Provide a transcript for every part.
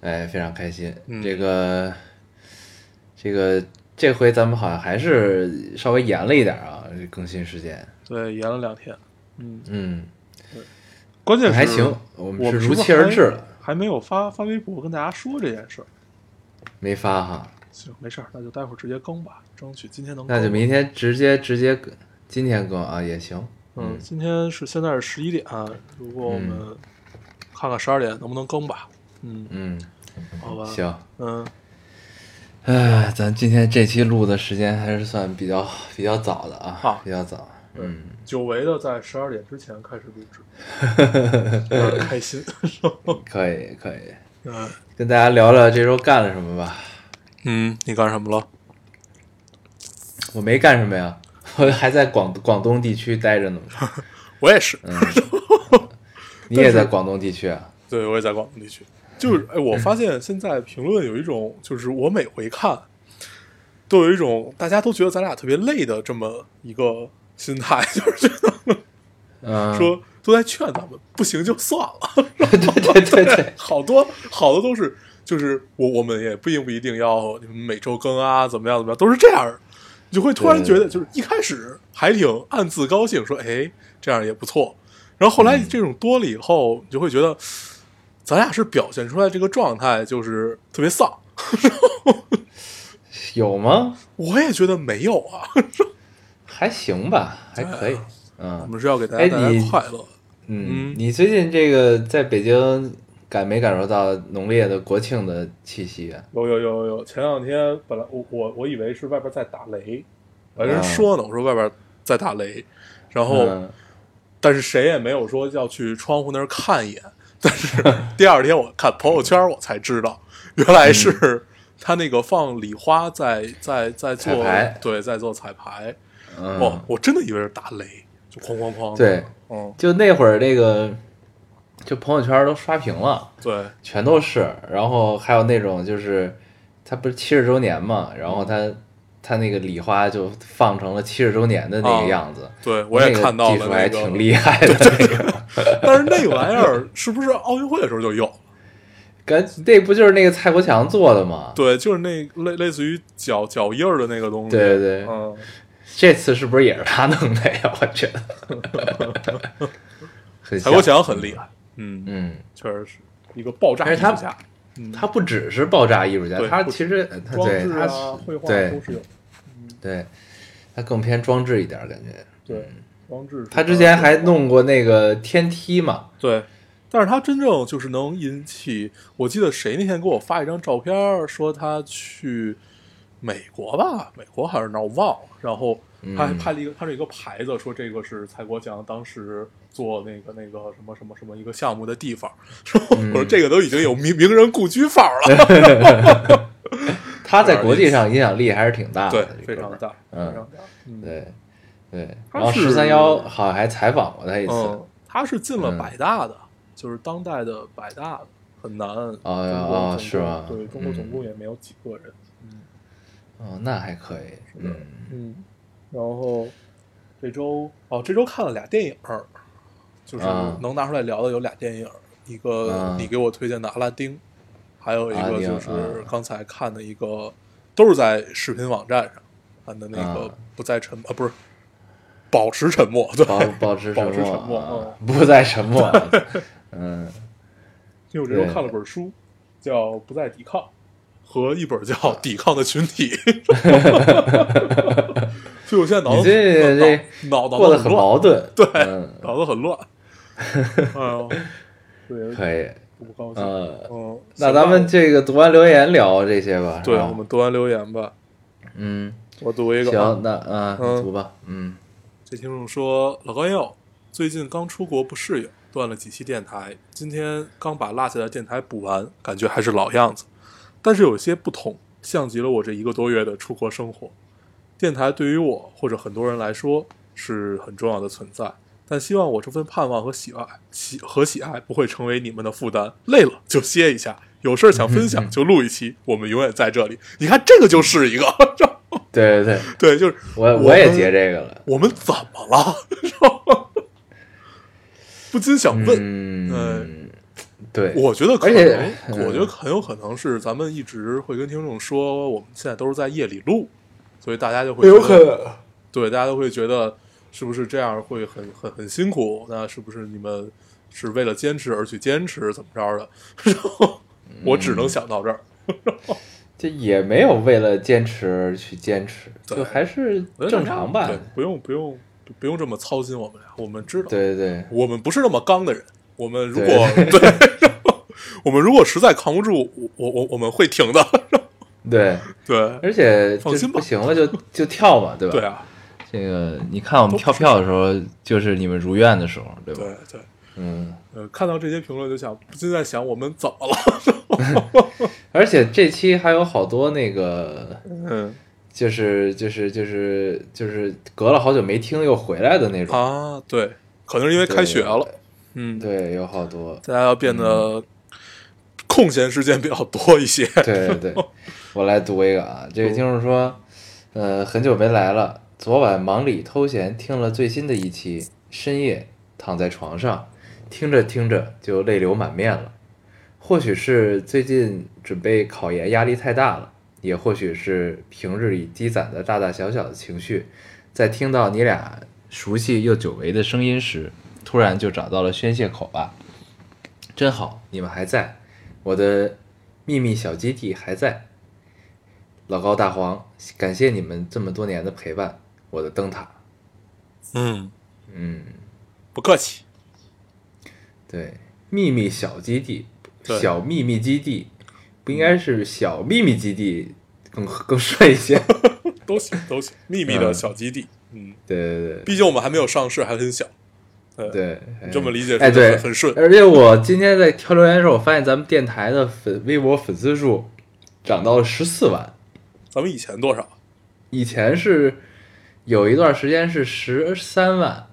哎，非常开心。嗯这个，这个，这回咱们好像还是稍微延了一点啊，这更新时间。对，延了两天，嗯，嗯，关键是还行，我们是如期而至了，还没有发发微博跟大家说这件事儿。没发哈，行，没事儿，那就待会儿直接更吧，争取今天能。那就明天直接直接更，今天更啊也行。嗯，今天是现在是十一点，啊如果我们看看十二点能不能更吧。嗯，嗯，好吧。，行。嗯，哎，咱今天这期录的时间还是算比较比较早的啊，好比较早。嗯，久违的在十二点之前开始录制，有点开心。可以可以，嗯跟大家聊聊这周干了什么吧。嗯，你干什么了？我没干什么呀，我 还在广广东地区待着呢。我也是。你也在广东地区啊？对，我也在广东地区。就是，哎，我发现现在评论有一种，就是我每回看，都有一种大家都觉得咱俩特别累的这么一个心态，就是觉得嗯，说都在劝咱们，不行就算了。对对对对，好多好多都是，就是我我们也不并不一定要你们每周更啊，怎么样怎么样，都是这样儿。你就会突然觉得，就是一开始还挺暗自高兴，说哎这样也不错。然后后来这种多了以后，你就会觉得，咱俩是表现出来这个状态就是特别丧。有吗？我也觉得没有啊，还行吧，还可以。嗯我嗯们是要给大哎家带来你快乐。嗯，你最近这个在北京感没感受到浓烈的国庆的气息啊？有有有有，前两天本来我我我以为是外边在打雷，我还啊人说呢，我说外边在打雷，然后。嗯但是谁也没有说要去窗户那儿看一眼。但是第二天我看朋友圈，我才知道，原来是他那个放礼花在在在做彩排对，在做彩排。嗯，哦，我真的以为是打雷，就哐哐哐。对，嗯，就那会儿那个，就朋友圈都刷屏了。对，全都是，然后还有那种就是，他不是七十周年嘛，然后他他那个礼花就放成了七十周年的那个样子，对我也那个看到了技术还挺厉害的那个，但是那个玩意儿是不是奥运会的时候就有？跟那不就是那个蔡国强做的吗？对，就是那类类似于脚脚印儿的那个东西。对对对嗯，这次是不是也是他弄的呀？我觉得，很蔡国，强很厉害，嗯，嗯，确实是一个爆炸艺术家，嗯。他不只是爆炸艺术家，他其实他装对他置啊、绘画都是有。对，他更偏装置一点感觉。对，装置他之前还弄过那个天梯嘛，对，但是他真正就是能引起，我记得谁那天给我发一张照片，说他去美国吧，美国还是哪儿我忘了，然后他还嗯。拍了一个，他是一个牌子，说这个是蔡国强当时做那个那个什么什么什么一个项目的地方，说 我说这个都已经有名名人故居范儿了，他在国际上影响力还是挺大的，对，非常大，嗯非常大，嗯，对对，他是然后十三幺好像还采访过他一次，嗯，他是进了嗯。百大的，就是当代的百大的，很难。哦中国哦是吗对中国总嗯。共也没有几个人。嗯。哦，那还可以，嗯，嗯，然后这周哦，这周看了俩电影儿，就是啊能拿出来聊的有俩电影儿，一个啊你给我推荐的《阿拉丁》，还有一个就是啊刚才看的一个，都是在视频网站上看的那个啊不再沉啊，不是保持沉默，对，保 保持保沉默持沉默不再沉默，嗯，因为我这周看了本书，叫《不再抵抗》，和一本叫《抵抗的群体》，所以我现在脑子你这这脑脑脑过得很乱，矛盾，对，嗯，脑子很乱。哎呦，对，可以，不高兴。呃，嗯，那咱们这个读完留言聊这些吧，对，我们读完留言吧。嗯，我读一个啊，行，那啊，嗯你读吧，嗯这听众说：“老高友，最近刚出国不适应，断了几期电台，今天刚把落下的电台补完，感觉还是老样子。但是有些不同，像极了我这一个多月的出国生活。电台对于我或者很多人来说是很重要的存在，但希望我这份盼望和喜爱喜和喜爱不会成为你们的负担。累了就歇一下，有事儿想分享就录一期，我们永远在这里。你看，这个就是一个，对对对，对，就是我我也截这个了。我们怎么了？不禁想问，嗯，对，我觉得可而能我觉得很有可能是咱们一直会跟听众说，我们现在都是在夜里录，所以大家就会觉得，能。对，大家都会觉得是不是这样会很很很辛苦？那是不是你们是为了坚持而去坚持，怎么着的？然 后我只能想到这儿，这也没有为了坚持而去坚持，对就还是正常吧对。，不用不用不用这么操心我们俩，我们知道，对对我们不是那么刚的人。我们如对果对，我们如果实在扛不住，我我我我们会停的。对，对。而且就放心吧。不行了就就跳嘛，对吧？对啊，这个你看我们跳票的时候，就是你们如愿的时候，对吧？对对。嗯，呃，看到这些评论就想，不禁在想我们怎么了？而且这期还有好多那个，嗯。就是就是就是就是隔了好久没听又回来的那种，啊，对，可能是因为开学了，嗯，对，有好多，大家要变得空闲时间比较多一些。对对对，我来读一个啊，这位听众说，呃，很久没来了，昨晚忙里偷闲听了最新的一期，深夜躺在床上，听着听着就泪流满面了。或许是最近准备考研压力太大了，也或许是平日里积攒的大大小小的情绪，在听到你俩熟悉又久违的声音时，突然就找到了宣泄口吧。真好，你们还在，我的秘密小基地还在。老高大黄，感谢你们这么多年的陪伴，我的灯塔。嗯，嗯，不客气。对，秘密小基地，小秘密基地，不应该是小秘密基地更更顺一些？都行都行，秘密的小基地。嗯，对对对毕竟我们还没有上市，还很小。对，对，你这么理解哎，对，很很顺。而且我今天在挑留言的时候，我发现咱们电台的粉微博粉丝数涨到了十四万，咱们以前多少？以前是有一段时间是十三万，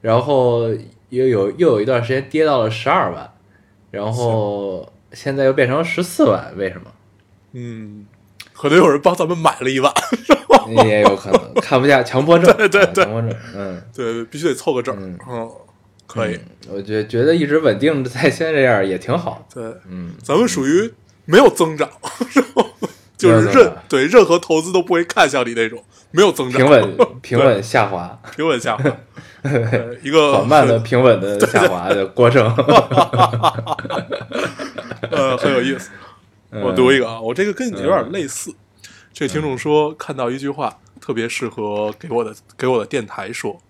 然后又有又有一段时间跌到了十二万，然后现在又变成了十四万，为什么？嗯，可能有人帮咱们买了一万。也有可能看不下强迫症，对对强迫症，嗯，对，必须得凑个整。嗯嗯，可以。嗯我觉觉得一直稳定在现在这样也挺好，对，嗯，咱们属于没有增长，就是任长对任何投资都不会看向你那种，没有增长，平稳平稳下滑，平稳下滑，对一个缓慢的平稳的下滑的过程，呃很有意思。我读一个啊，我这个跟你有点类似。这个听众说看到一句话，特别适合给我的给我的电台说：“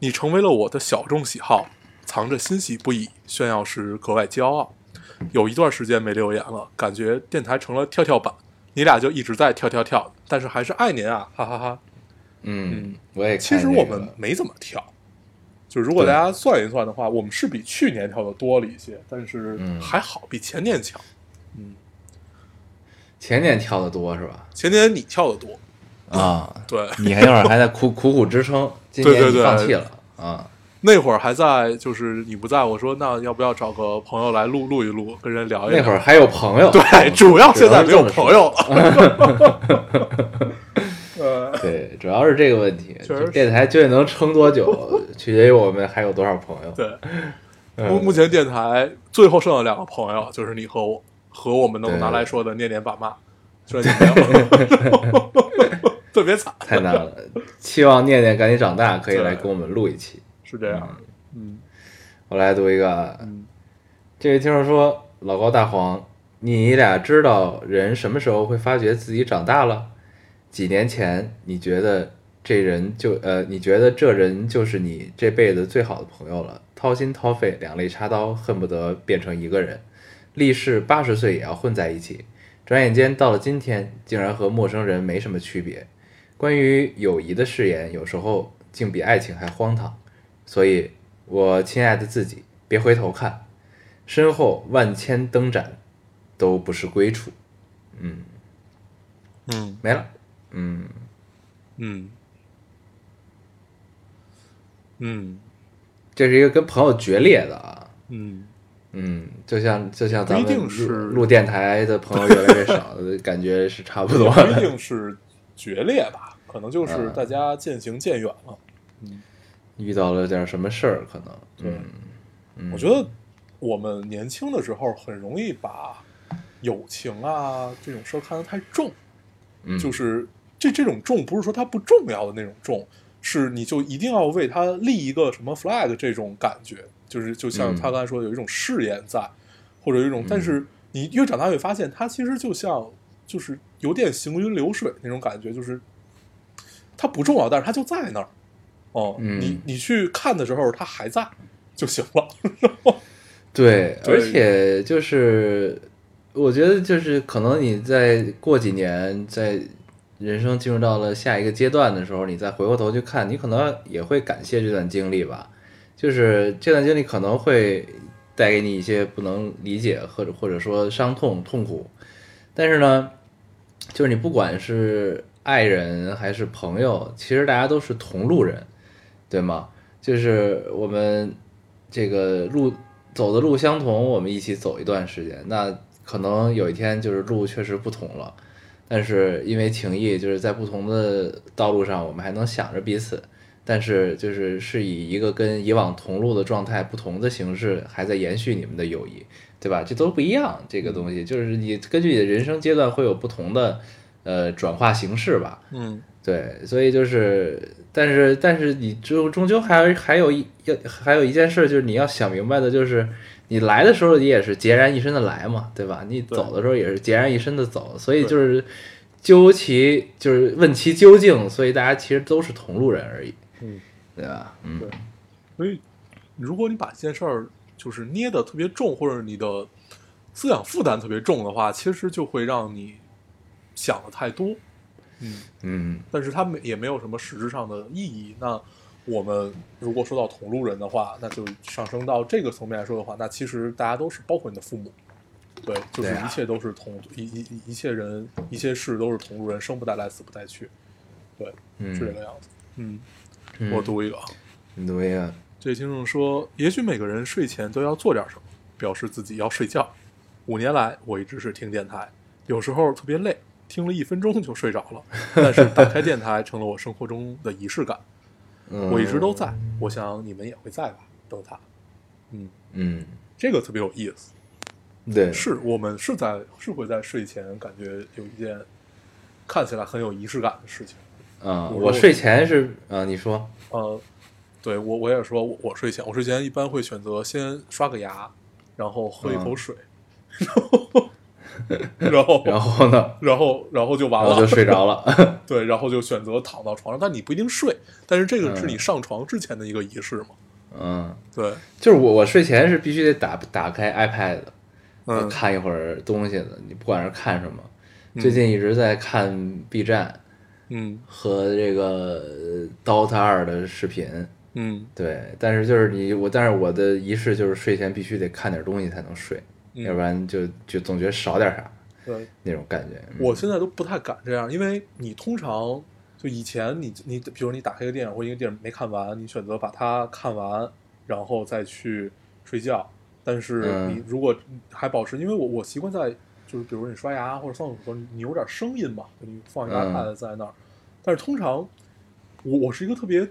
你成为了我的小众喜好，藏着欣喜不已，炫耀时格外骄傲。有一段时间没留言了，感觉电台成了跳跳板，你俩就一直在跳跳跳，但是还是爱您啊，哈哈哈嗯，我也看其实我们没怎么跳，就如果大家算一算的话，我们是比去年跳的多了一些，但是嗯还好，比前年强。嗯前年跳的多是吧？前年你跳的多，啊，对，你还那会儿还在苦苦苦支撑，今年你对对对放弃了啊？那会儿还在，就是你不在，我说那要不要找个朋友来录录一录，跟人聊一聊。那会儿还有朋友，对，主要现在没有朋友。友了。呃，对，主要是这个问题。电台究竟能撑多久，取决于我们还有多少朋友。对，嗯目目前电台最后剩了两个朋友，就是你和我，和我们能拿来说的念念爸妈，这你没有，特别惨，太难了，希望念念赶紧长大，可以来跟我们录一期。是这样。嗯我来读一个这位听众说：“老高大黄，你俩知道人什么时候会发觉自己长大了？几年前你觉得这人就呃，你觉得这人就是你这辈子最好的朋友了，掏心掏肺，两肋插刀，恨不得变成一个人，立誓八十岁也要混在一起。转眼间到了今天，竟然和陌生人没什么区别。关于友谊的誓言，有时候竟比爱情还荒唐。所以，我亲爱的自己，别回头看，身后万千灯盏都不是归处。嗯，嗯。没了，嗯，嗯。嗯。这是一个跟朋友决裂的啊，嗯，嗯，就像就像咱们一定是录录电台的朋友越来越少，感觉是差不多不一的。定是决裂吧，可能就是嗯。大家渐行渐远了。遇到了点什么事儿，可能，对。我觉得我们年轻的时候很容易把友情啊这种事儿看得太重，嗯。就是这这种重不是说它不重要的那种重，是你就一定要为它立一个什么 flag 这种感觉，就是就像嗯。他刚才说的有一种誓言在，或者有一种，但是你越长大越发现，它其实就像就是有点行云流水那种感觉，就是它不重要，但是它就在那儿。哦，嗯你你去看的时候，它还在 就行了。对，对而且就是我觉得就是可能你在过几年，在人生进入到了下一个阶段的时候，你再回过头去看，你可能也会感谢这段经历吧。就是这段经历可能会带给你一些不能理解或者或者说伤痛痛苦，但是呢，就是你不管是爱人还是朋友，其实大家都是同路人，对吗？就是我们这个路走的路相同，我们一起走一段时间，那可能有一天就是路确实不同了，但是因为情谊，就是在不同的道路上，我们还能想着彼此，但是就是是以一个跟以往同路的状态不同的形式，还在延续你们的友谊，对吧？这都不一样，这个东西就是你根据你的人生阶段会有不同的呃转化形式吧，嗯对，所以就是，但是但是你终终究还还有一要还有一件事，就是你要想明白的，就是你来的时候你也是孑然一身的来嘛，对吧？你走的时候也是孑然一身的走，所以就是究其就是问其究竟，所以大家其实都是同路人而已，嗯，对吧？嗯对。所以，如果你把这件事儿就是捏的特别重，或者你的思想负担特别重的话，其实就会让你想的太多。嗯，嗯。但是他没也没有什么实质上的意义。那我们如果说到同路人的话，那就上升到这个层面来说的话，那其实大家都是包括你的父母，对，就是一切都是同一一一一切人一切事都是同路人，生不带来，死不带去，对，嗯，是这个样子。嗯，嗯。我读一个啊。你读一个，这位听众说：“也许每个人睡前都要做点什么，表示自己要睡觉。五年来，我一直是听电台，有时候特别累，听了一分钟就睡着了。但是打开电台成了我生活中的仪式感。嗯我一直都在，我想你们也会在吧？灯塔，嗯，嗯，这个特别有意思。对，是我们是在是会在睡前感觉有一件看起来很有仪式感的事情。啊，我我睡前是啊，你说，呃，对我我也说我，我睡前我睡前一般会选择先刷个牙，然后喝一口水，然后 然后然后呢，然后然后就完了，就睡着了，对，然后就选择躺到床上，但你不一定睡，但是这个是你嗯上床之前的一个仪式嘛？嗯。对，就是我，我睡前是必须得打打开 iPad，嗯。看一会儿东西的。你不管是看什么，嗯。最近一直在看 B 站嗯。和这个呃 DOTA 二的视频。嗯。对，但是就是你我，但是我的仪式就是睡前必须得看点东西才能睡，嗯要不然就就总觉得少点啥对，那种感觉。嗯我现在都不太敢这样，因为你通常就以前你你比如你打开一个电影或一个电影没看完，你选择把它看完，然后再去睡觉。但是嗯你如果还保持，因为我我习惯在就是比如你刷牙或者上厕所，你有点声音嘛，你放一个嗯 iPad 在那儿。但是通常我我是一个特别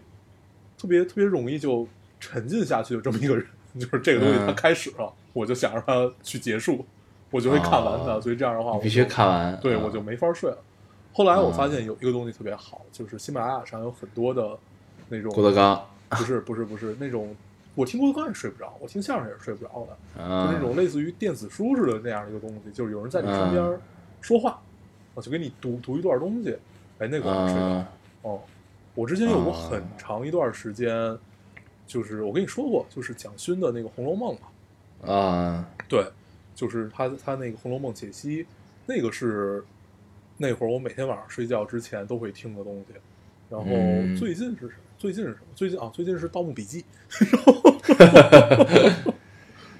特别特别容易就沉浸下去的这么一个人，就是这个东西它嗯开始了，我就想让它去结束，我就会看完它。哦所以这样的话，我必须看完。对，嗯我就没法睡了。后来我嗯发现有一个东西特别好，就是喜马拉雅上有很多的那种，郭德纲，不是不是不是那种，我听郭德纲也睡不着，我听相声也是睡不着的，就嗯，那种类似于电子书似的那样的一个东西，就是有人在你身边嗯说话，我就给你读读一段东西，哎，那个我睡着嗯。哦，我之前有过哦很长一段时间，就是我跟你说过，就是蒋勋的那个《红楼梦》嘛，啊，对，就是他他那个《红楼梦》解析，那个是那会儿我每天晚上睡觉之前都会听的东西。然后嗯最近是什么？最近是什么？最近啊，最近是《盗墓笔记》。《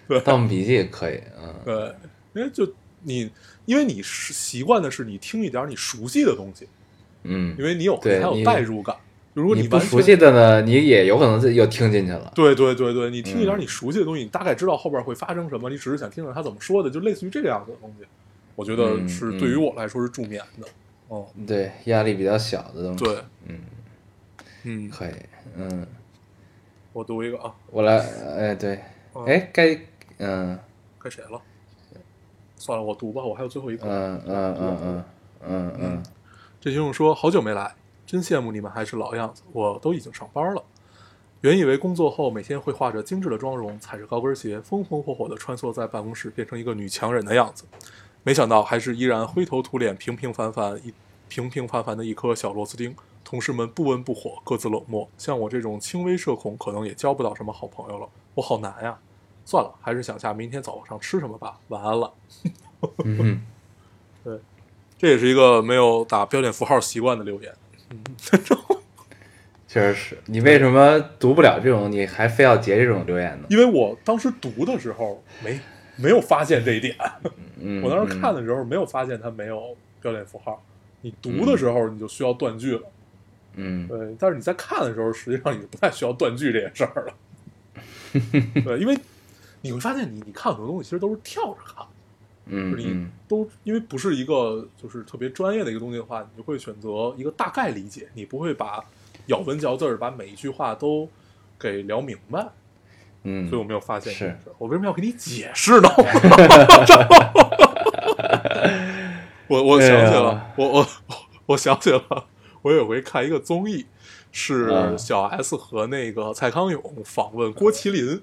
对盗墓笔记》可以，嗯，对，因为就你因为你是习惯的是你听一点你熟悉的东西，嗯因，为你有对才有代入感。如果你不熟悉的呢，你也有可能又听进去了。对对对对，你听一点嗯你熟悉的东西，你大概知道后边会发生什么，你只是想听听他怎么说的，就类似于这个样子的东西。我觉得嗯是对于我来说是助眠的。哦，对，压力比较小的东西。对，嗯，嗯，可以。嗯，我读一个啊，我来，哎，对，嗯哎，该，嗯该谁了？算了，我读吧，我还有最后一个。嗯嗯嗯嗯嗯嗯，这听众说好久没来，真羡慕你们还是老样子，我都已经上班了。原以为工作后每天会化着精致的妆容，踩着高跟鞋，风风火火地穿梭在办公室，变成一个女强人的样子，没想到还是依然灰头土脸、平平凡凡一平平凡凡的一颗小螺丝钉。同事们不温不火，各自冷漠。像我这种轻微社恐，可能也交不到什么好朋友了。我好难呀！算了，还是想下明天早上吃什么吧。晚安了。嗯哼，对，这也是一个没有打标点符号习惯的留言。确实是你为什么读不了这种，你还非要截这种留言呢？因为我当时读的时候没没有发现这一点，嗯，我当时看的时候没有发现它没有标点符号。你读的时候你就需要断句了，嗯，对。但是你在看的时候，实际上你就不太需要断句这件事儿了，对，因为你会发现你你看很多东西其实都是跳着看，就是你嗯嗯都因为不是一个就是特别专业的一个东西的话，你就会选择一个大概理解，你不会把咬文嚼字儿把每一句话都给聊明白。嗯，所以我没有发现这是件事儿我为什么要给你解释呢？我我想起哎了呀，我我我我想起了，我有回看一个综艺，是嗯小 S 和那个蔡康永访问郭麒麟，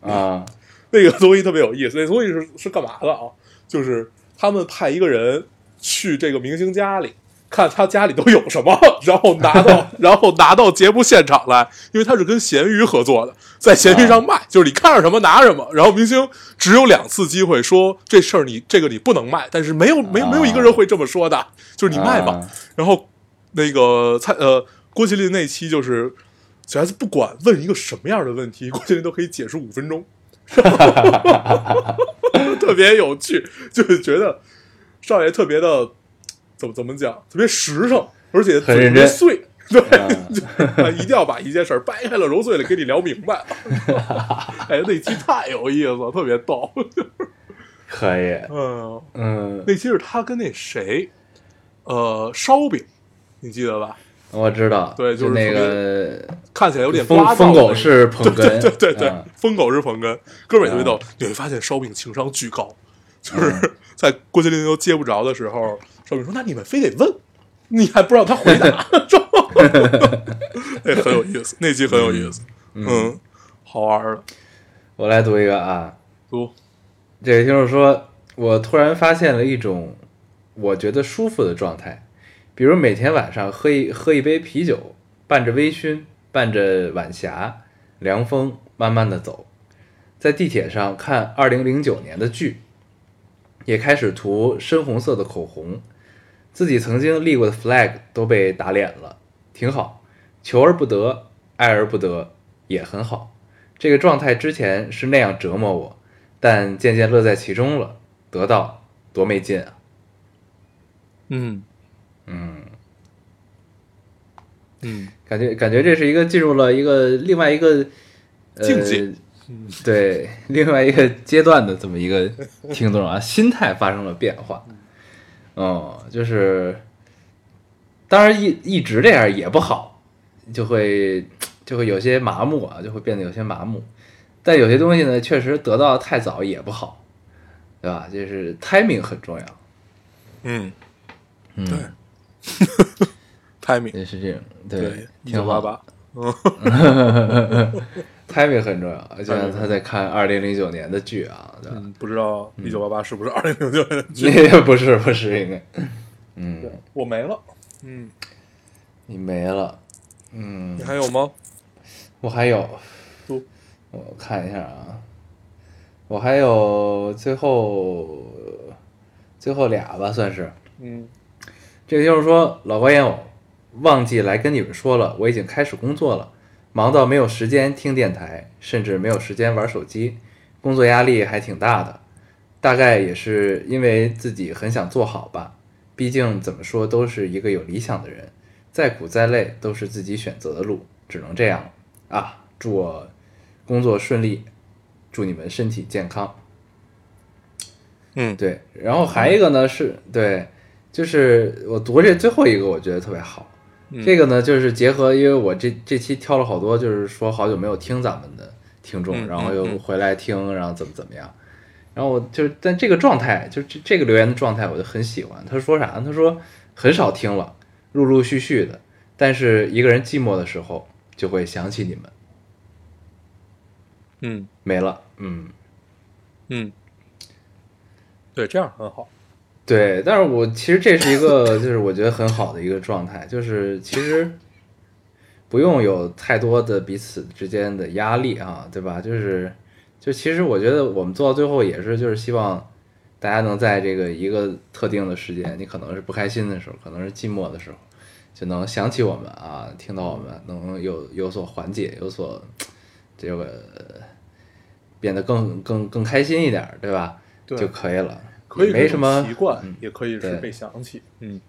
啊，那个综艺特别有意思。那综艺是是干嘛的啊？就是他们派一个人去这个明星家里。看他家里都有什么，然后拿到，然后拿到节目现场来，因为他是跟闲鱼合作的，在闲鱼上卖，就是你看上什么拿什么。然后明星只有两次机会说这事儿你这个你不能卖，但是没有没有没有一个人会这么说的，就是你卖吧。啊然后那个蔡呃郭麒麟那期就是小 S 不管问一个什么样的问题，郭麒麟都可以解释五分钟，特别有趣，就是觉得少爷特别的怎么怎么讲，特别实诚，而且特别碎。对，啊 一定要把一件事儿掰开了揉碎了给你聊明白。哎，那期太有意思了，特别逗。可以，嗯，嗯，那期是他跟那谁，呃，烧饼，你记得吧？我知道，对就是那个看起来有点疯疯狗是捧哏，对对对对嗯，疯狗是捧哏，哥们儿也特别逗嗯。你会发现烧饼情商巨高，就是在郭麒麟都接不着的时候，烧饼说：“那你们非得问，你还不让他回答。” 那很有意思，那集很有意思，嗯，好玩儿的。我来读一个啊，读，这位听众说，我突然发现了一种我觉得舒服的状态，比如每天晚上喝一喝一杯啤酒，伴着微醺，伴着晚霞，凉风慢慢的走，在地铁上看二零零九年的剧，也开始涂深红色的口红，自己曾经立过的 flag 都被打脸了，挺好，求而不得，爱而不得，也很好。这个状态之前是那样折磨我，但渐渐乐在其中了，得到多没劲啊！嗯，嗯感觉感觉这是一个进入了一个另外一个、呃、境界对 另外一个阶段的这么一个听众啊，心态发生了变化。嗯，就是当然一一直这样也不好，就会就会有些麻木啊，就会变得有些麻木。但有些东西呢，确实得到太早也不好，对吧？就是 timing 很重要。嗯，嗯，对 ，timing，也是这种，对，一九八八，嗯 timing 很重要，就像他在看二零零九年的剧啊，对吧？嗯，不知道一九八八是不是二零零九年的剧？那个不是不是应该，嗯，对我没了，嗯，你没了，嗯你，还有吗？我还有，我看一下啊，我还有最后最后俩吧，算是。嗯这就是说，老高烟偶忘记来跟你们说了，我已经开始工作了，忙到没有时间听电台，甚至没有时间玩手机，工作压力还挺大的。大概也是因为自己很想做好吧。毕竟怎么说都是一个有理想的人，再苦再累都是自己选择的路，只能这样啊！祝我工作顺利，祝你们身体健康。嗯，对，然后还一个呢是对，就是我读这最后一个，我觉得特别好。嗯这个呢，就是结合，因为我这这期挑了好多，就是说好久没有听咱们的听众，嗯然后又回来听，然后怎么怎么样。然后我就是，但这个状态，就这这个留言的状态，我就很喜欢。他说啥呢？他说很少听了，陆陆续续的，但是一个人寂寞的时候，就会想起你们，嗯没了，嗯。嗯，对，这样很好。对，但是我其实这是一个，就是我觉得很好的一个状态，就是其实不用有太多的彼此之间的压力啊，对吧？就是，就其实我觉得我们做到最后也是，就是希望大家能在这个一个特定的时间，你可能是不开心的时候，可能是寂寞的时候，就能想起我们啊，听到我们，能有有所缓解，有所这个变得更更更开心一点儿，对吧？对就可以了。可以是没什么习惯嗯，也可以是被想起。嗯，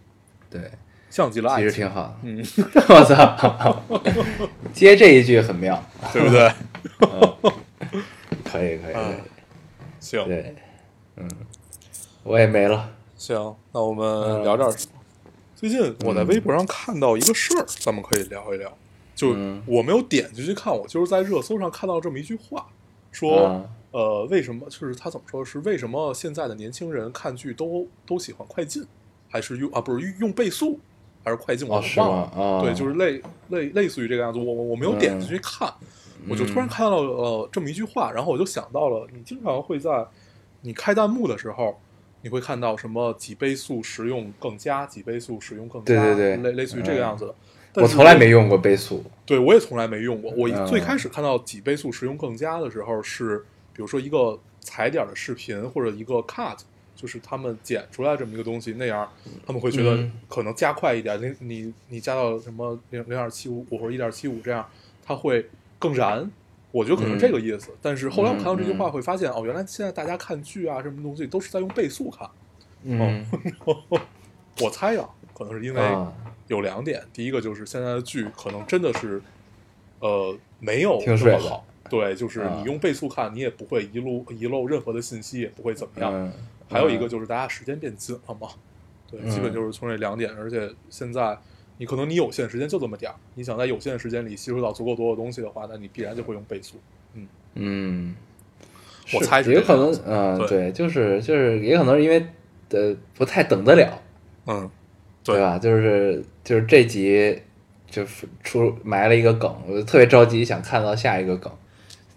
对，像极了爱其实，挺好。嗯，我操，接这一句很妙，对不对？可以可以可以嗯，行对，嗯，我也没了。行，那我们嗯聊点什么？最近我在微博上看到一个事儿，咱们可以聊一聊。就嗯我没有点进去看，我就是在热搜上看到这么一句话，说、啊呃，为什么就是他怎么说？是为什么现在的年轻人看剧都都喜欢快进，还是用啊不是用用倍速，还是快进？我忘了。对，就是类类类似于这个样子。我我我没有点进去看，我就突然看到了呃这么一句话，然后我就想到了，你经常会在你开弹幕的时候，你会看到什么几倍速使用更加，几倍速使用更加，对对对类类似于这个样子的。我从来没用过倍速。对，我也从来没用过。我最开始看到几倍速使用更加的时候，是比如说一个踩点的视频或者一个 cut，就是他们剪出来这么一个东西，那样他们会觉得嗯可能加快一点，你你你加到什么零零点七五或者一点七五这样，它会更燃。我觉得可能这个意思。但是后来我看到这句话，嗯会发现哦，原来现在大家看剧啊什么东西都是在用倍速看。嗯 我猜啊，可能是因为啊，有两点，第一个就是现在的剧可能真的是，呃，没有这么好。对，就是啊你用倍速看，你也不会遗漏遗漏任何的信息，也不会怎么样。嗯，还有一个就是大家时间变紧了嘛，对，嗯基本就是从这两点。而且现在你可能你有限时间就这么点儿，你想在有限的时间里吸收到足够多的东西的话，那你必然就会用倍速。嗯，嗯，我猜也可能嗯，对对，就是就是，也可能是因为呃不太等得了，嗯，对对吧？就是就是这集就是出埋了一个梗，我就特别着急想看到下一个梗，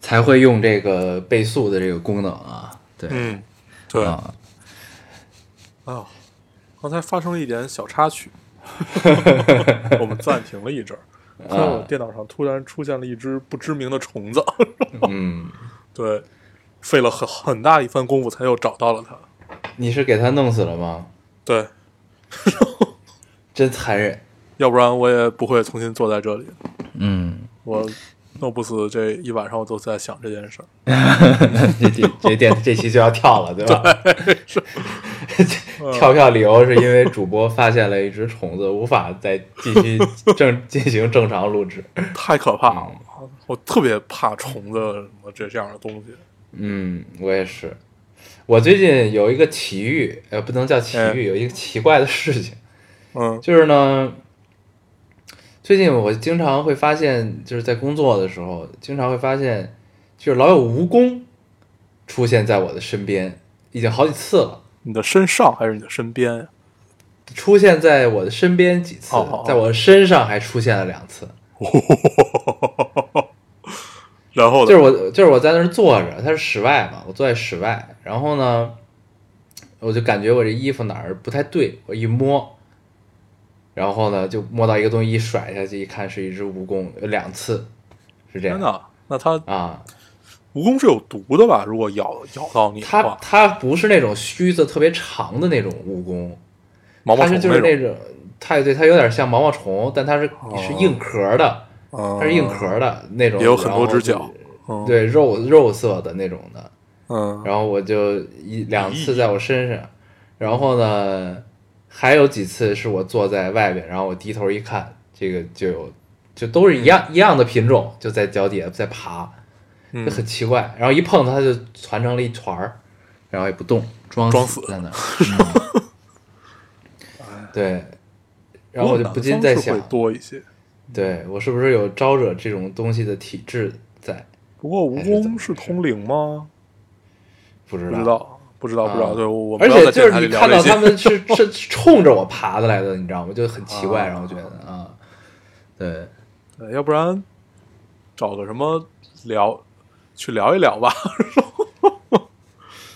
才会用这个倍速的这个功能啊。对，嗯，对。啊，啊，刚才发生了一点小插曲，我们暂停了一阵我啊。电脑上突然出现了一只不知名的虫子，嗯，对，费了很很大一番功夫才又找到了它，你是给它弄死了吗？对，真残忍。要不然我也不会重新坐在这里，嗯，我弄不死这一晚上我都在想这件事儿，这这这电这期就要跳了，对吧？跳票理由是因为主播发现了一只虫子，无法再继续正进行正常录制。太可怕了，我特别怕虫子什么这这样的东西，嗯，我也是。我最近有一个奇遇，呃，不能叫奇遇，有一个奇怪的事情，嗯就是呢，最近我经常会发现，就是在工作的时候，经常会发现，就是老有蜈蚣出现在我的身边，已经好几次了。你的身上还是你的身边呀？出现在我的身边几次，哦哦哦在我身上还出现了两次。然后就是我，就是我在那儿坐着，它是室外嘛，我坐在室外，然后呢，我就感觉我这衣服哪儿不太对，我一摸，然后呢就摸到一个东西，一甩下去，一看是一只蜈蚣，有两次，是这样天哪，那它啊。蜈蚣是有毒的吧？如果咬咬到你它，它不是那种须子特别长的那种蜈蚣，毛毛它是就是那那种，它对它有点像毛毛虫，但它是是硬壳的，种，它是硬壳的那种，也有很多只脚，嗯，对肉肉色的那种的，嗯，然后我就一两次在我身上，然后呢，还有几次是我坐在外边，然后我低头一看，这个就有就都是一样、一样的品种，就在脚底下在爬，嗯就很奇怪。然后一碰它就攒成了一团儿，然后也不动，装装死死在那儿。嗯对，然后我就不禁在想多一些。对我是不是有招惹这种东西的体质在？不过蜈蚣是通灵吗？不知道，不知道，不知道。啊对，我我而且就是你看到他们是 是是冲着我爬的来的，你知道吗？就很奇怪，啊然后觉得啊，对，对要不然找个什么聊，去聊一聊吧。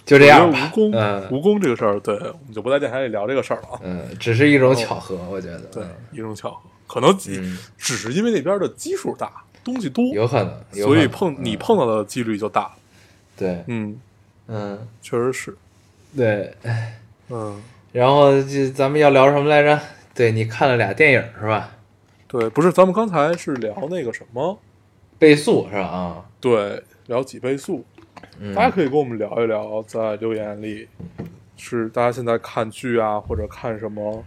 就这样。蜈蚣，嗯蜈蚣这个事儿，对，我们就不在电台里聊这个事儿了啊。嗯，只是一种巧合，我觉得。对嗯，一种巧合，可能只嗯只是因为那边的基数大，东西多，有可能，所以碰你嗯碰到的几率就大。对，嗯，嗯，确实是。对。嗯，然后就咱们要聊什么来着？对你看了俩电影是吧？对，不是，咱们刚才是聊那个什么，倍速是吧？啊，对，聊几倍速。嗯大家可以跟我们聊一聊，在留言里是大家现在看剧啊，或者看什么，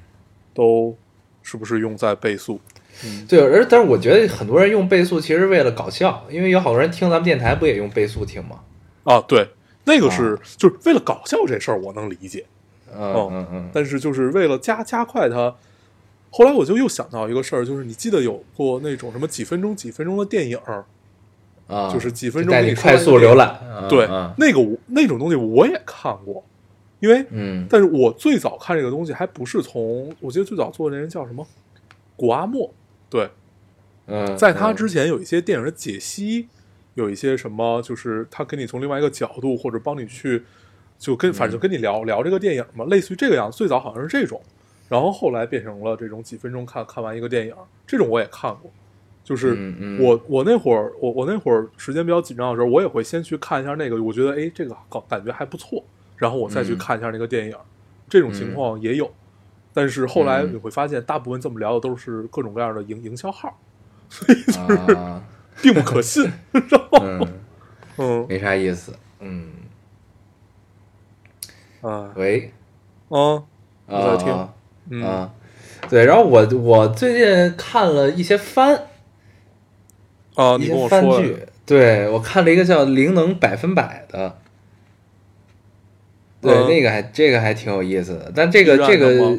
都是不是用在倍速？嗯，对，而但是我觉得很多人用倍速其实为了搞笑，因为有好多人听咱们电台不也用倍速听吗？啊，对，那个是、啊就是为了搞笑这事儿，我能理解。嗯哦嗯嗯，但是就是为了加加快它。后来我就又想到一个事儿，就是你记得有过那种什么几分钟几分钟的电影儿，啊，就是几分钟你快速浏览，嗯对，嗯那个我那种东西我也看过，因为嗯但是我最早看这个东西还不是从，我记得最早做的那人叫什么古阿莫，对，嗯，在他嗯之前有一些电影的解析，有一些什么就是他给你从另外一个角度或者帮你去，就跟反正就跟你聊聊这个电影嘛，类似于这个样子。最早好像是这种，然后后来变成了这种几分钟看看完一个电影，这种我也看过。就是我我那会儿我我那会儿时间比较紧张的时候，我也会先去看一下那个，我觉得哎这个感感觉还不错，然后我再去嗯。看一下那个电影，这种情况也有。但是后来嗯。你会发现，大部分这么聊的都是各种各样的营营销号，啊，并不可信。然后嗯，嗯。没啥意思，嗯，啊。喂，嗯啊我在听。啊嗯。啊，对，然后我我最近看了一些番，啊，一你跟我说了剧，对我看了一个叫《灵能百分百》的，对，嗯。那个还这个还挺有意思的，但这个这个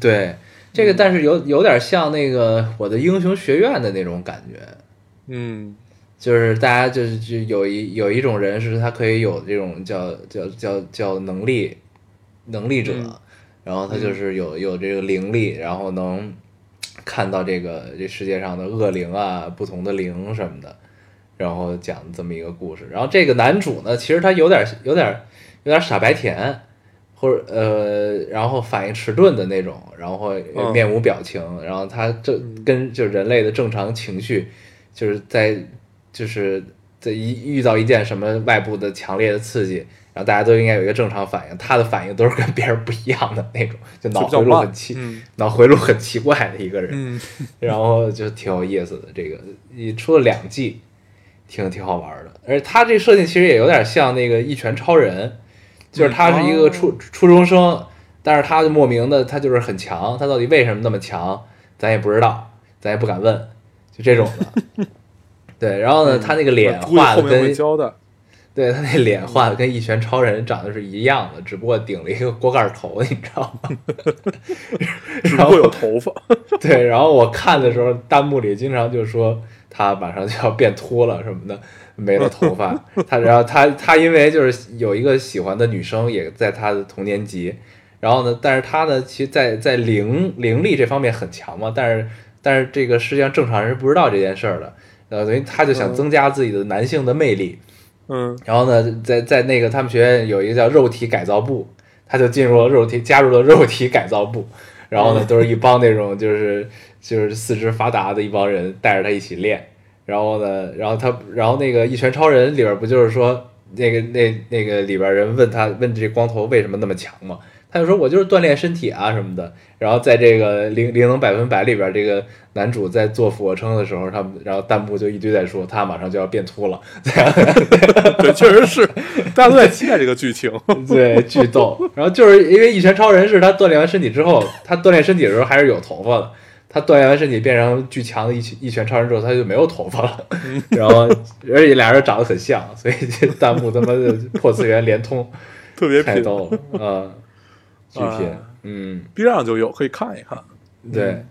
对这个，但是有有点像那个我的英雄学院的那种感觉，嗯。就是大家就是就有一有一种人是他可以有这种叫叫叫叫能力能力者，嗯。然后他就是有有这个灵力，然后能看到这个这世界上的恶灵啊，不同的灵什么的，然后讲这么一个故事。然后这个男主呢，其实他有点有点有点傻白甜，或者呃，然后反应迟钝的那种，然后嗯。面无表情，然后他这跟就人类的正常情绪，就是在就是在一遇到一件什么外部的强烈的刺激，然后大家都应该有一个正常反应，他的反应都是跟别人不一样的那种，就脑回路很奇，嗯脑回路很奇怪的一个人，嗯然后就挺有意思的。这个你出了两季，挺挺好玩的。而且他这设定其实也有点像那个《一拳超人》，就是他是一个初、哦初中生，但是他就莫名的他就是很强，他到底为什么那么强，咱也不知道，咱也不敢问，就这种的。对，然后呢，他那个脸画的跟。对他那脸画的跟一拳超人长得是一样的，只不过顶了一个锅盖头，你知道吗？只不过有头发。对，然后我看的时候，弹幕里经常就说他马上就要变秃了什么的，没了头发。他然后他他因为就是有一个喜欢的女生也在他的同年级，然后呢，但是他呢，其实在在灵灵力这方面很强嘛，但是但是这个实际上正常人是不知道这件事儿的，呃，等于他就想嗯增加自己的男性的魅力。嗯然后呢，在在那个他们学院有一个叫肉体改造部，他就进入了肉体，加入了肉体改造部。然后呢，都是一帮那种就是就是四肢发达的一帮人带着他一起练。然后呢，然后他，然后那个一拳超人里边不就是说那个那那个里边人问他问这光头为什么那么强嘛？他就说我就是锻炼身体啊什么的。然后在这个灵灵能百分百里边，这个男主在做俯卧撑的时候，他们然后弹幕就一堆在说他马上就要变秃了，对，确实是，大家都在期待这个剧情。对，巨逗。然后就是因为一拳超人是他锻炼完身体之后，他锻炼身体的时候还是有头发的。他锻炼完身体变成巨强的一拳一拳超人之后，他就没有头发了。然后而且俩人长得很像，所以这弹幕他妈的破次元连通，太特别太逗了啊！巨拼啊，嗯，，B 站上就有，可以看一看。对，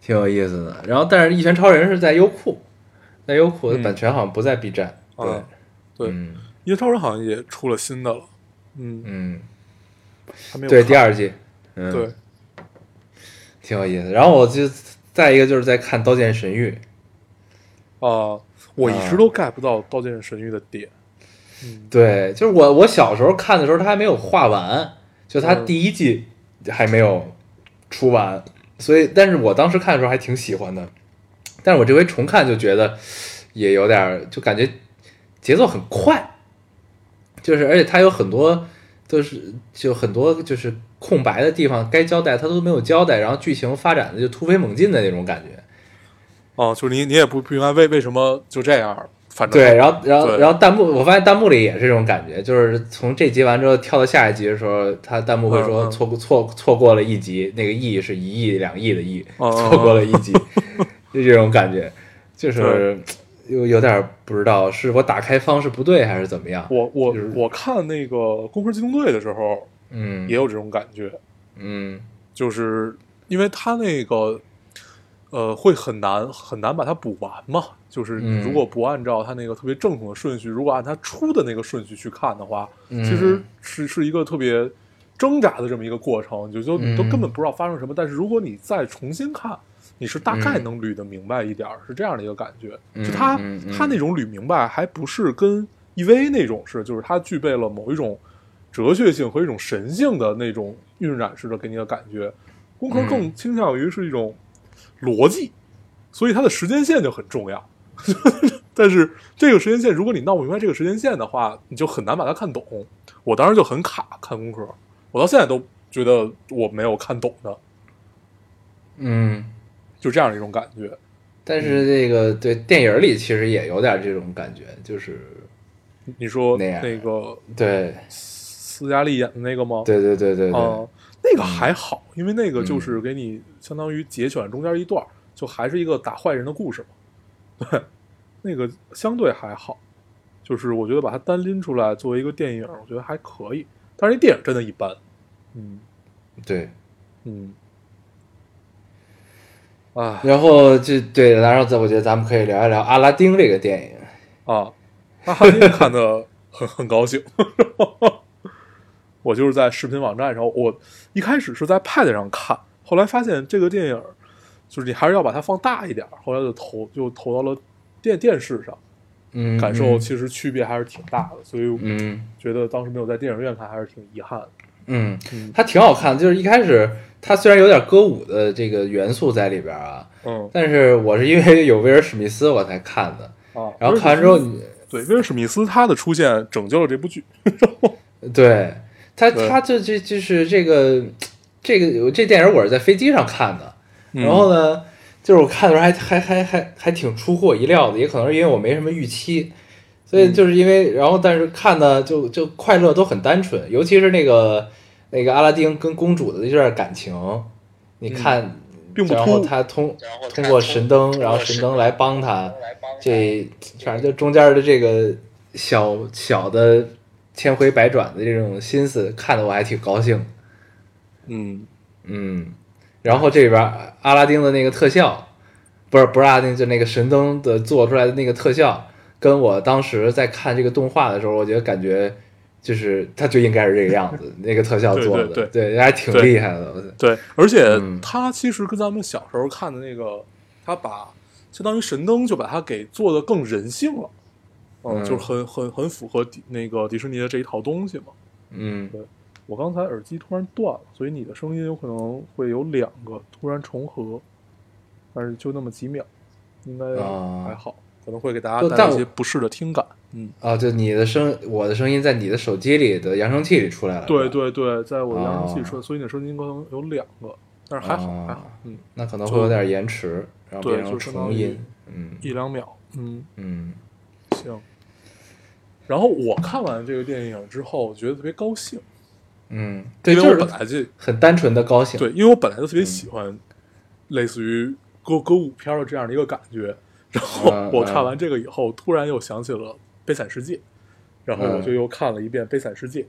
挺有意思的。然后但是一拳超人是在优酷，在优酷的嗯。版权好像不在 B 站。对啊，对，嗯。因为超人好像也出了新的了，嗯，嗯，还没有对，第二季，嗯，对，挺有意思。然后我就再一个就是在看《刀剑神域》，啊，我一啊。直都 get 不到《刀剑神域》的点。嗯，对，就是我我小时候看的时候，它还没有画完，就它嗯。第一季还没有出完，所以，但是我当时看的时候还挺喜欢的，但是我这回重看就觉得也有点，就感觉节奏很快，就是而且它有很多都是就很多就是空白的地方该交代它都没有交代，然后剧情发展的就突飞猛进的那种感觉。哦，就是你你也不不明白为为什么就这样，反正对，然后然后然后弹幕，我发现弹幕里也是这种感觉，就是从这集完之后跳到下一集的时候，他弹幕会说错过错错过了一集，那个亿是一亿两亿的亿，错过了一集，就这种感觉，就是 有有点不知道是我打开方式不对还是怎么样。我我就是我看那个《攻壳机动队》的时候嗯，也有这种感觉，嗯。就是因为他那个呃会很难很难把它补完嘛，就是你如果不按照它那个特别正统的顺序，如果按它出的那个顺序去看的话，嗯其实是是一个特别挣扎的这么一个过程，就就你都嗯根本不知道发生什么。但是如果你再重新看，你是大概嗯能捋得明白一点儿，是这样的一个感觉。嗯就他嗯嗯他那种捋明白，还不是跟 EV 那种是，就是它具备了某一种哲学性和一种神性的那种晕染式的给你的感觉。工科嗯更倾向于是一种逻辑，所以它的时间线就很重要。但是这个时间线，如果你闹不明白这个时间线的话，你就很难把它看懂。我当时就很卡看功课，我到现在都觉得我没有看懂的，嗯，就这样的一种感觉。但是这个对电影里其实也有点这种感觉，就是你说那个对斯嘉丽演的那个吗？对对对对对，啊、那个还好，因为那个就是给你相当于节选中间一段儿，就还是一个打坏人的故事嘛。对，那个相对还好，就是我觉得把它单拎出来作为一个电影，我觉得还可以。但是那电影真的一般。嗯对。嗯。啊然后就对，然后咱我觉得咱们可以聊一聊阿拉丁这个电影。啊！阿拉丁看的很很高兴。我就是在视频网站上，我一开始是在 Pad 上看，后来发现这个电影就是你还是要把它放大一点，后来就投就投到了电电视上，嗯，感受嗯其实区别还是挺大的，所以嗯觉得当时没有在电影院看还是挺遗憾的。嗯嗯，它挺好看的，就是一开始它虽然有点歌舞的这个元素在里边啊，嗯但是我是因为有威尔史密斯我才看的，啊，然后看完之后你对威尔史密斯他的出现拯救了这部剧。对他他就这就是这个这个这电影我是在飞机上看的，嗯。然后呢，就是我看的时候还还还还还挺出乎我意料的，也可能是因为我没什么预期，所以就是因为然后但是看的就就快乐都很单纯，尤其是那个那个阿拉丁跟公主的这段感情，你看，并不然后他通通过神灯，然后神灯来帮他，这反正就中间的这个小小的千回百转的这种心思，看得我还挺高兴。嗯嗯，然后这里边阿拉丁的那个特效，不是不是阿拉丁，就那个神灯的做出来的那个特效，跟我当时在看这个动画的时候，我觉得感觉就是它就应该是这个样子，那个特效做的，对对还挺厉害的。对，而且嗯他其实跟咱们小时候看的那个，它把相当于神灯就把它给做的更人性了，嗯就是很很很符合迪那个迪士尼的这一套东西嘛。嗯对我刚才耳机突然断了，所以你的声音有可能会有两个突然重合，但是就那么几秒，应该啊还好，可能会给大家带来一些不适的听感。嗯，啊，就你的声，我的声音在你的手机里的扬声器里出来了。对，对对，在我的扬声器哦出，所以你的声音可能有两个，但是还好、哦还好，嗯，那可能会有点延迟，然后变成重音。嗯一两秒，嗯，嗯行。然后我看完这个电影之后，觉得特别高兴，嗯，对，因为就是我本来就很单纯的高兴。对，因为我本来就特别喜欢类似于歌歌舞片的这样的一个感觉。然后嗯我看完这个以后，突然又想起了《悲惨世界》，然后我就嗯又看了一遍《悲惨世界》。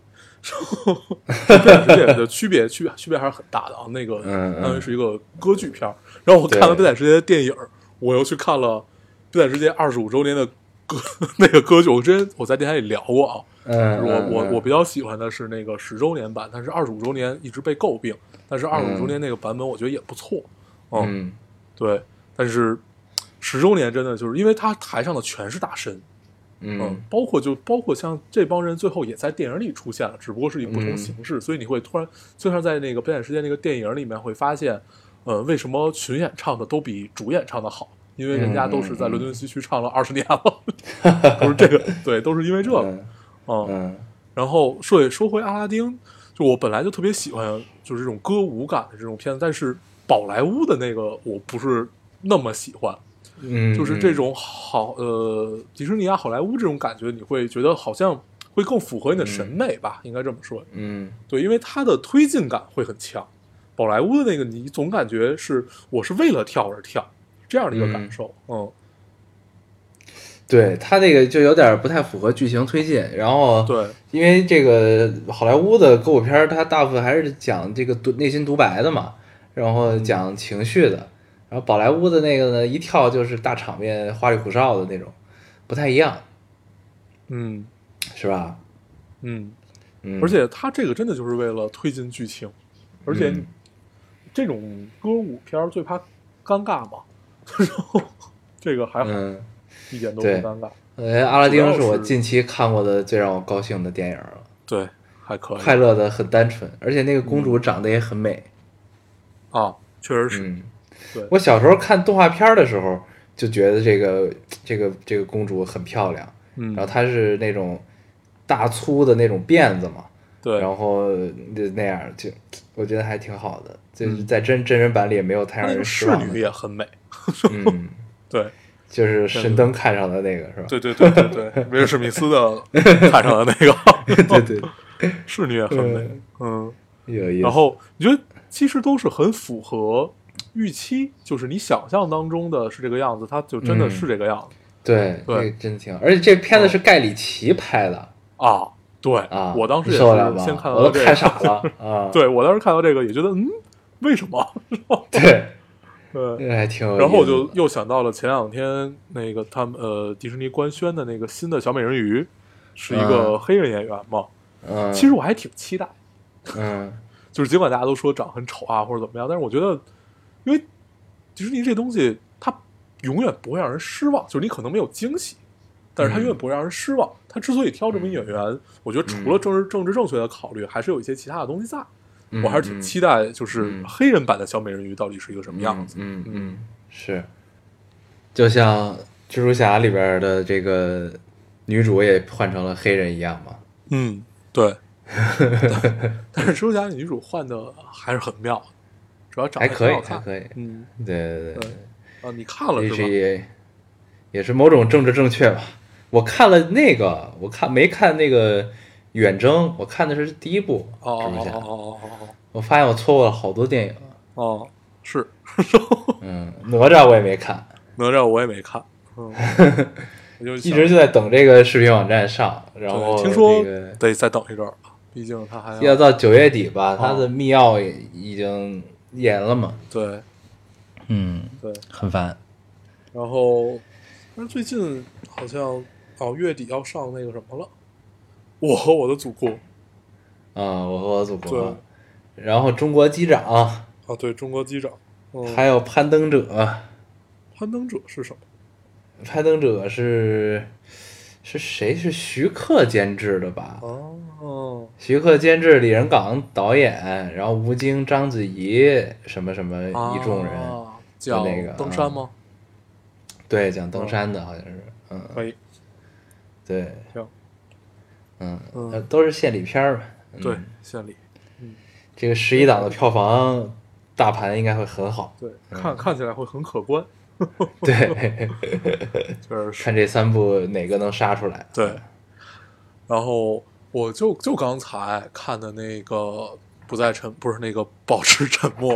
然后《悲惨世界》的区别 区别区别还是很大的啊，那个相当于是一个歌剧片。然后我看了《悲惨世界》的电影，我又去看了《悲惨世界》二十五周年的歌 那个歌曲。我之前我在电台里聊过啊，嗯，我我我比较喜欢的是那个十周年版，但是二十五周年一直被诟病，但是二十五周年那个版本我觉得也不错，嗯，嗯对，但是十周年真的就是因为他台上的全是大神，嗯嗯，包括就包括像这帮人最后也在电影里出现了，只不过是以不同嗯形式，所以你会突然就像在那个《表演时间》那个电影里面会发现，呃，为什么群演唱的都比主演唱的好？因为人家都是在伦敦西区唱了二十年了，都是这个，对，都是因为这个，嗯然后说也说回阿拉丁，就我本来就特别喜欢就是这种歌舞感的这种片子，但是宝莱坞的那个我不是那么喜欢，嗯，就是这种好呃迪士尼啊好莱坞这种感觉，你会觉得好像会更符合你的审美吧，应该这么说。嗯对，因为它的推进感会很强。宝莱坞的那个你总感觉是我是为了跳而跳这样的一个感受，嗯。对他那个就有点不太符合剧情推进，然后对。因为这个好莱坞的歌舞片儿，它大部分还是讲这个独内心独白的嘛，然后讲情绪的，然后宝莱坞的那个呢，一跳就是大场面、花里胡哨的那种，不太一样，嗯。是吧？嗯，嗯，而且他这个真的就是为了推进剧情，而且嗯。这种歌舞片最怕尴尬嘛，然后这个还好，嗯，一点都不尴尬，呃，阿拉丁是我近期看过的最让我高兴的电影了，对，还可以快乐的很单纯，而且那个公主长得也很美。啊，确实是，嗯，对我小时候看动画片的时候就觉得这个这个这个公主很漂亮，嗯然后她是那种大粗的那种辫子嘛，对，然后就那样就我觉得还挺好的，就是在真真人版里也没有太让人失望侍女也很美，嗯，对。就是神灯看上的那个是吧？对对对对对，威尔史密斯的 看上的那个对对，侍女也很美，嗯，有意思。然后你觉得其实都是很符合预期，就是你想象当中的是这个样子，它就真的是这个样子、对，对。那个真挺好，而且这片子是盖里奇拍的。啊。对，啊，我当时也是先看到这个，看傻了啊。对我当时看到这个也觉得，嗯，为什么？对，对。然后我就又想到了前两天那个他们呃迪士尼官宣的那个新的小美人鱼，是一个嗯黑人演员嘛。嗯，其实我还挺期待，嗯就是尽管大家都说长很丑啊或者怎么样，但是我觉得，因为迪士尼这东西它永远不会让人失望，就是你可能没有惊喜，但是它嗯永远不会让人失望。它之所以挑这名演员，我觉得除了政治政治正确的考虑，还是有一些其他的东西在。嗯我还是挺期待，就是嗯黑人版的小美人鱼到底是一个什么样子。嗯嗯嗯，是，就像蜘蛛侠里边的这个女主也换成了黑人一样嘛。嗯，对。但是蜘蛛侠女主换的还是很妙，主要长得还可以还可以嗯，对对对啊，你看了也是吧？也也是某种政治正确吧。我看了那个，我看没看那个远征，我看的是第一部哦蜘蛛侠。哦哦哦哦我发现我错过了好多电影。哦哦，是 嗯，哪吒我也没看，哪吒我也没看，嗯，我就一直就在等这个视频网站上，然后对听说得再等一阵儿吧，毕竟他还要到九月底吧，哦他的密钥也已经严了嘛。对嗯，对，很烦。然后但是最近好像哦月底要上那个什么了，《我和我的祖国》啊、我和我祖对国，然后中国机长，啊，对中国机长，嗯，还有攀登者，攀登者是什么？攀登者是是谁？是徐克监制的吧？哦，徐克监制，李仁港导演，然后吴京、章子怡什么什么一众人，啊讲那个登山吗？对，讲登山的，好像是，嗯，可以，对，行，嗯，都是献礼片儿吧。嗯对，献礼，这个十一档的票房大盘应该会很好。对，看看起来会很可观，对，就是。看这三部哪个能杀出来。对，然后我就就刚才看的那个不再沉，不是那个保持沉默，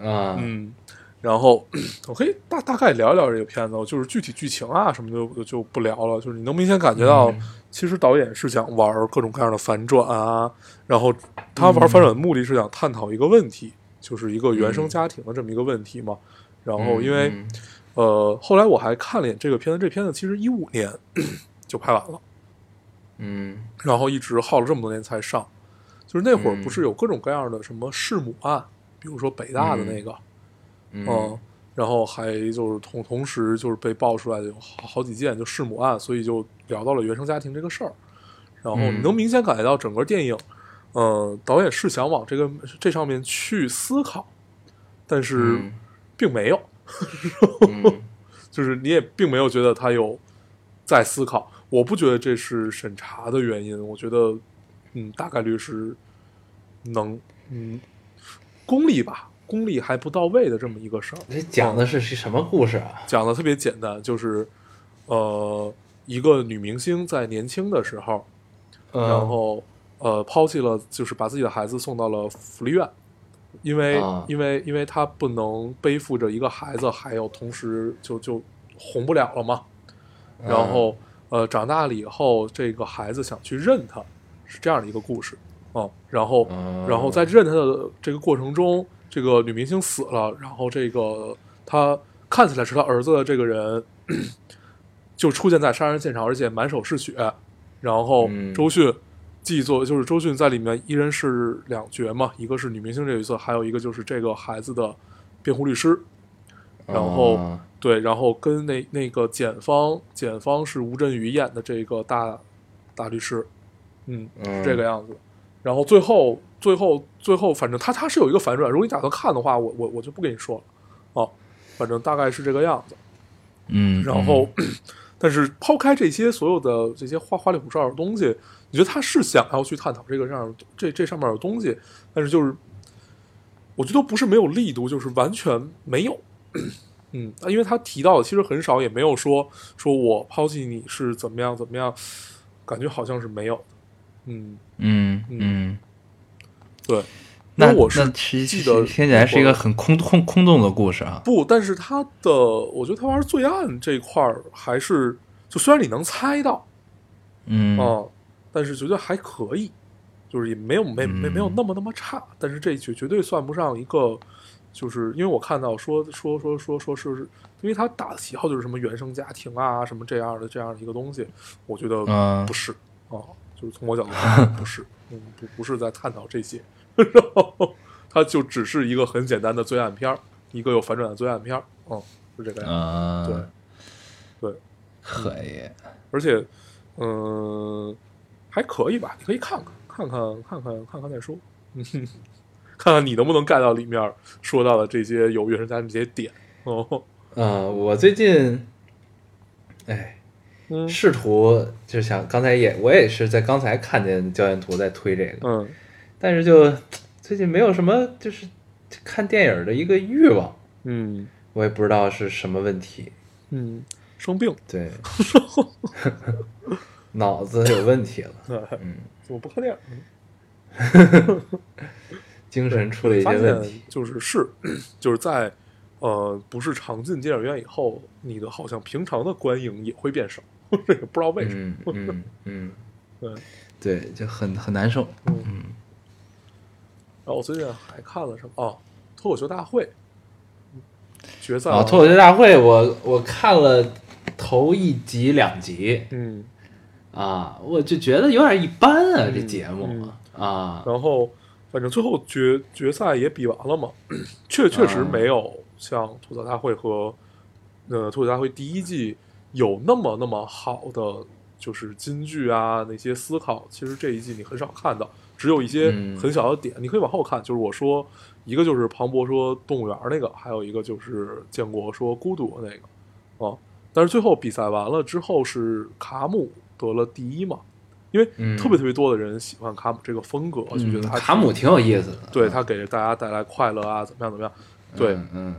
啊，嗯，然后 我可以大大概聊一聊这个片子，就是具体剧情啊什么的就就不聊了，就是你能明显感觉到，其实导演是想玩各种各样的反转啊，然后他玩反转的目的是想探讨一个问题，就是一个原生家庭的这么一个问题嘛。然后因为、嗯呃，后来我还看了一眼这个片子，这片子其实一五年 就拍完了。嗯然后一直耗了这么多年才上。就是那会儿嗯不是有各种各样的什么弑母案，比如说北大的那个，嗯嗯，然后还就是同同时就是被爆出来的有好好几件就弑母案，所以就聊到了原生家庭这个事儿。然后你嗯能明显感觉到整个电影，呃，导演是想往这个这上面去思考，但是嗯并没有，嗯 就是你也并没有觉得他有在思考。我不觉得这是审查的原因，我觉得，嗯，大概率是能，嗯，功利吧，功力还不到位的这么一个事儿。你讲的是是什么故事啊？讲的特别简单，就是，呃，一个女明星在年轻的时候，嗯然后呃抛弃了，就是把自己的孩子送到了福利院，因为、啊因为因为她不能背负着一个孩子，还有同时就就红不了了嘛。然后呃长大了以后，这个孩子想去认她，是这样的一个故事。哦、然后嗯然后在认她的这个过程中，这个女明星死了，然后这个她看起来是她儿子的这个人，就出现在杀人现场，而且满手是血。然后嗯周迅既做就是周迅在里面一人是两角嘛，一个是女明星这个角色，还有一个就是这个孩子的辩护律师。然后、哦对，然后跟那那个检方，检方是吴镇宇演的这个大大律师，嗯，是嗯这个样子。然后最后最后最后，反正他他是有一个反转，如果你打算看的话，我我我就不跟你说了哦，反正大概是这个样子。嗯，然后，但是抛开这些所有的这些花花里胡哨的东西，你觉得他是想要去探讨这个上这这上面的东西，但是就是我觉得不是没有力度，就是完全没有。嗯，因为他提到的其实很少，也没有说说我抛弃你是怎么样怎么样，感觉好像是没有的。嗯，嗯嗯，对。那我是记得听起来是一个很空空空洞的故事啊。不，但是他的，我觉得他玩罪案这一块儿还是，就虽然你能猜到，嗯啊，但是觉得还可以，就是也没有没没没有嗯那么那么差，但是这绝绝对算不上一个，就是因为我看到说说说说说是，因为他打的旗号就是什么原生家庭啊什么这样的这样的一个东西，我觉得嗯不是啊，就是从我角度看不是，嗯不不是在探讨这些，然后它就只是一个很简单的罪案片儿，一个有反转的罪案片儿，嗯，是这个样子，啊，对，对。可以。而且，嗯、还可以吧，你可以看看，看看，看看，看看再说，嗯，看看你能不能 get 到里面说到的这些有原生家庭这些点哦，嗯，我最近，哎，嗯试图就想刚才也我也是在刚才看见教研图在推这个，嗯但是就最近没有什么就是看电影的一个欲望，嗯我也不知道是什么问题，嗯，生病，对，脑子有问题了，嗯，怎么不看电影？精神出了一些问题，就是是，就是在呃不是常进电影院以后，你的好像平常的观影也会变少，这个不知道为什么。嗯嗯嗯，对，对，就很很难受，嗯。然后我最近还看了什么？哦，脱口秀大会决赛啊，脱口秀大会我我看了头一集两集嗯，啊，我就觉得有点一般啊，嗯这节目嗯啊，然后反正最后决决赛也比完了嘛，确确实啊没有像吐槽大会和呃吐槽大会第一季有那么那么好的就是金句啊那些思考，其实这一季你很少看到，只有一些嗯。很小的点，你可以往后看，就是我说一个就是庞博说动物园那个，还有一个就是建国说孤独那个啊，但是最后比赛完了之后是卡姆得了第一嘛，因为嗯特别特别多的人喜欢卡姆这个风格，就觉嗯得他卡姆挺有意思的，对他给大家带来快乐啊，怎么样怎么样，对，嗯嗯。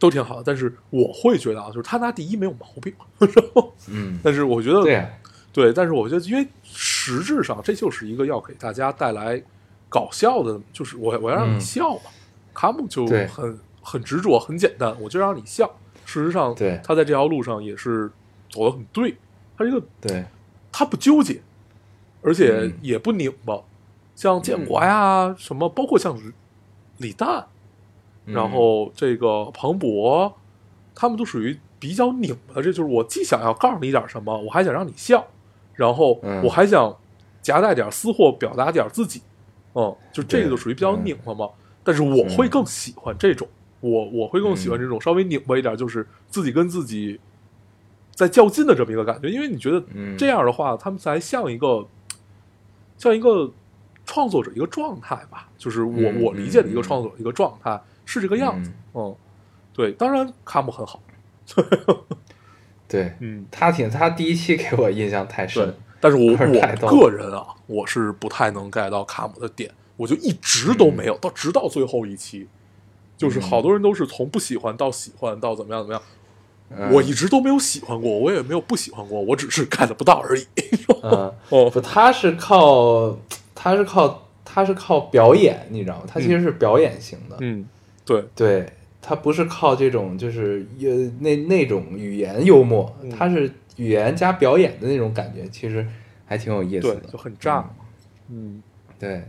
都挺好的。但是我会觉得啊，就是他拿第一没有毛病，然后嗯，但是我觉得对但是我觉得，因为实质上这就是一个要给大家带来搞笑的，就是我我要让你嗯笑嘛。卡姆就很很执着，很简单，我就让你笑。事实上，对他在这条路上也是走得很对，他这个对，他不纠结，而且嗯也不拧巴，像建国呀、什么，包括像李李诞，嗯然后这个庞博，他们都属于比较拧巴的。这就是我既想要告诉你点什么，我还想让你笑，然后嗯。我还想夹带点私货，表达点自己。嗯，就这个就属于比较嗯。拧巴嘛。但是我会更喜欢这种，我我会更喜欢嗯。这种稍微拧巴一点，就是自己跟自己在较劲的这么一个感觉。因为你觉得嗯。这样的话，他们才像一个像一个创作者一个状态吧，就是我、嗯我理解的一个嗯创作者一个状态是这个样子。嗯，对，当然卡姆很好，对，嗯，他挺他第一期给我印象太深，，但是我我个人啊，我是不太能 get 到卡姆的点，我就一直都没有，到直到最后一期，就是好多人都是从不喜欢到喜欢到怎么样怎么样，嗯。我一直都没有喜欢过，我也没有不喜欢过，我只是 get 不到而已。嗯，哦。不，他是靠他是靠他是靠表演，你知道吗？他其实是表演型的，嗯，对，对他不是靠这种就是呃那那种语言幽默，嗯。他是语言加表演的那种感觉，其实还挺有意思的，，就很炸。嗯，对，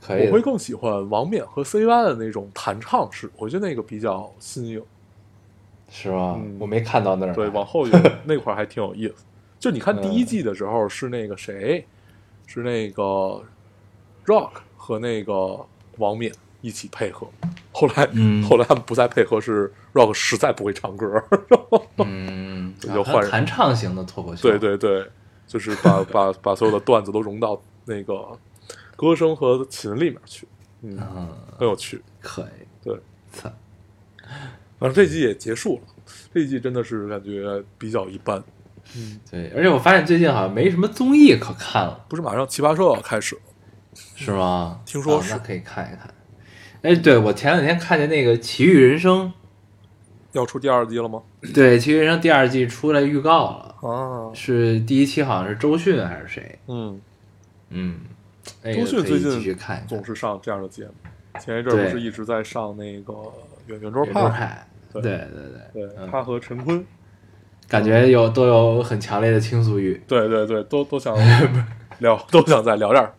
可以。我会更喜欢王冕和 C Y 的那种弹唱式，我觉得那个比较新颖。是吧？嗯。我没看到那儿，对，往后有那块儿还挺有意思。就你看第一季的时候是那个谁，是那个 Rock 和那个王冕一起配合，后来、嗯。后来他们不再配合，是 Rock 实在不会唱歌。嗯，就换人。弹唱型的脱口秀，对对对，就是把 把把所有的段子都融到那个歌声和琴里面去，嗯，嗯，很有趣。可以，对，操，反正这季也结束了，这一季真的是感觉比较一般。嗯，对，而且我发现最近好像没什么综艺可看了，不是马上奇葩说要开始了，是吗？听说是。可以看一看。哎，对我前两天看见那个《奇遇人生要出第二季了吗？》，对《奇遇人生》第二季出来预告了，啊，是第一期好像是周迅还是谁？嗯，嗯，那个周迅最近继续看总是上这样的节目，前一阵儿不是一直在上那个圆圆桌派？派，对对对他和陈坤，感觉有都有很强烈的倾诉欲，对对对，都都想 聊，都想再聊点儿，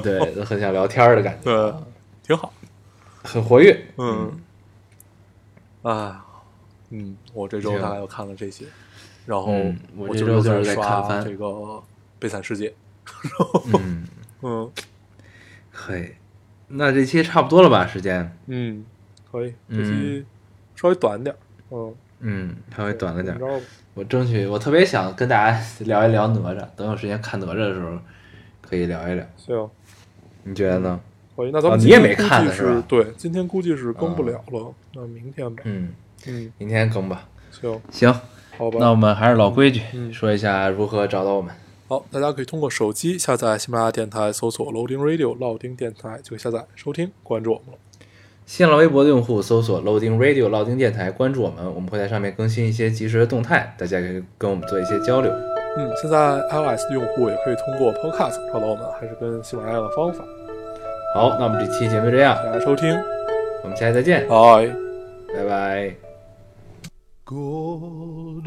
对，都很想聊天儿的感觉，对，挺好。很活跃。嗯，啊，嗯，我这周行大概又看了这些，然后嗯我这周就是在刷看翻这个《悲惨世界》。嗯，嗯可以。那这期差不多了吧？时间，嗯，可以，这嗯期稍微短点儿。嗯，嗯，稍微短了点我争取，我特别想跟大家 聊一聊哪吒。等有时间看哪吒的时候，可以聊一聊。行，你觉得呢？可以。那咱们哦你也没今天估计是看是吧对，今天估计是更不了了，那明天吧。嗯，嗯，明天更吧。行，行，好吧。那我们还是老规矩，嗯说一下如何找到我们。好，大家可以通过手机下载喜马拉雅电台，搜索 Loading Radio 老丁电台就可以下载收听，关注我们了。新浪微博的用户搜索 Loading Radio 老丁电台，关注我们，我们会在上面更新一些及时的动态，大家可以跟我们做一些交流。嗯，现在 iOS 的用户也可以通过 Podcast 找到我们，还是跟喜马拉雅的方法。好，那我们这期节目就这样，大家收听，我们下期再见，拜。拜拜。God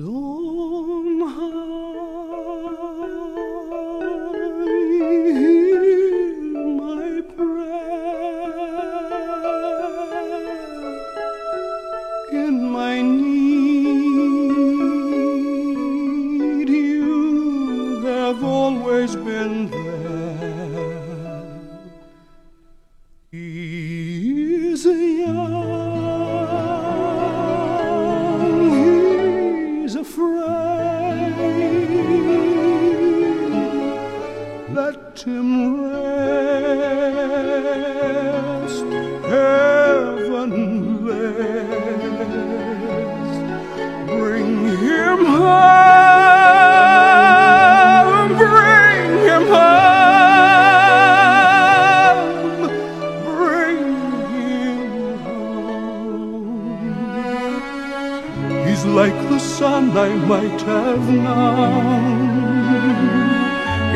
I might have known.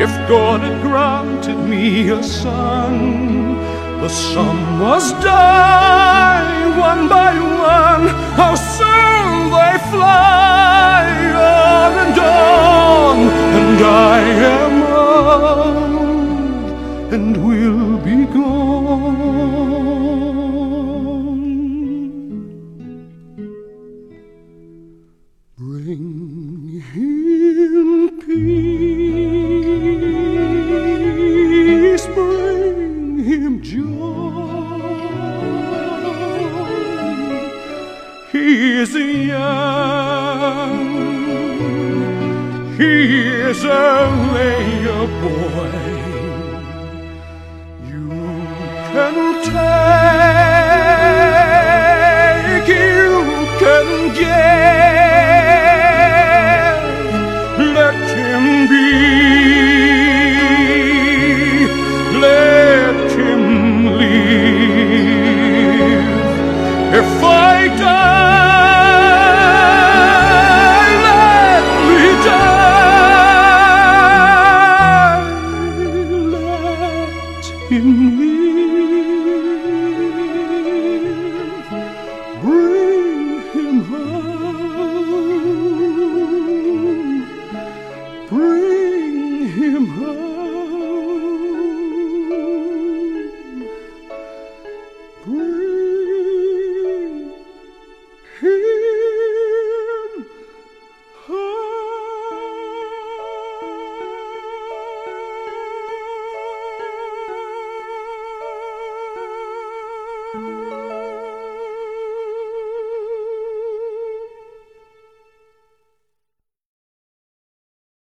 If God had granted me a son, the son must die one by one. How soon they fly on and on, and I am old and will be gone.